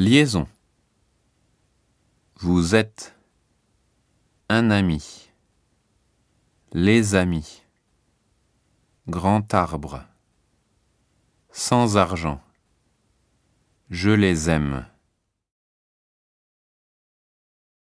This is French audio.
Liaison. Vous êtes un ami. Les amis. Grand arbre. Sans argent. Je les aime.